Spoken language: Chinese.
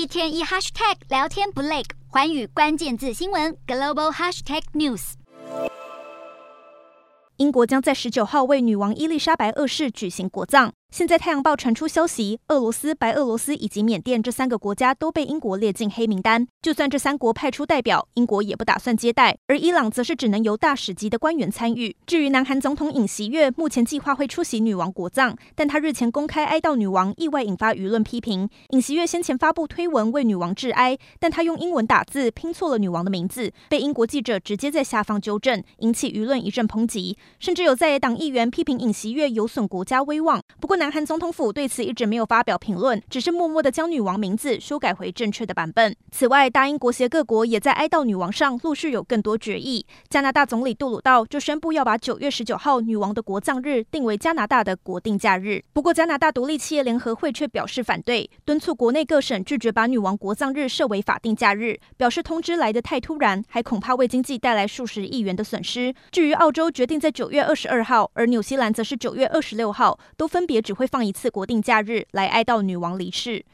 一天一 hashtag 聊天不累，环宇关键字新闻 global hashtag news。英国将在十九号为女王伊丽莎白二世举行国葬。现在，《太阳报》传出消息，俄罗斯、白俄罗斯以及缅甸这三个国家都被英国列进黑名单。就算这三国派出代表，英国也不打算接待。而伊朗则是只能由大使级的官员参与。至于南韩总统尹锡悦，目前计划会出席女王国葬，但他日前公开哀悼女王，意外引发舆论批评。尹锡悦先前发布推文为女王致哀，但他用英文打字拼错了女王的名字，被英国记者直接在下方纠正，引起舆论一阵抨击。甚至有在野党议员批评尹锡悦有损国家威望。不过，南韩总统府对此一直没有发表评论，只是默默地将女王名字修改回正确的版本。此外，大英国协各国也在哀悼女王上陆续有更多决议。加拿大总理杜鲁道就宣布要把九月十九号女王的国葬日定为加拿大的国定假日。不过，加拿大独立企业联合会却表示反对，敦促国内各省拒绝把女王国葬日设为法定假日，表示通知来得太突然，还恐怕为经济带来数十亿元的损失。至于澳洲决定在九月二十二号，而纽西兰则是九月二十六号，都分别只会放一次国定假日来哀悼女王离世。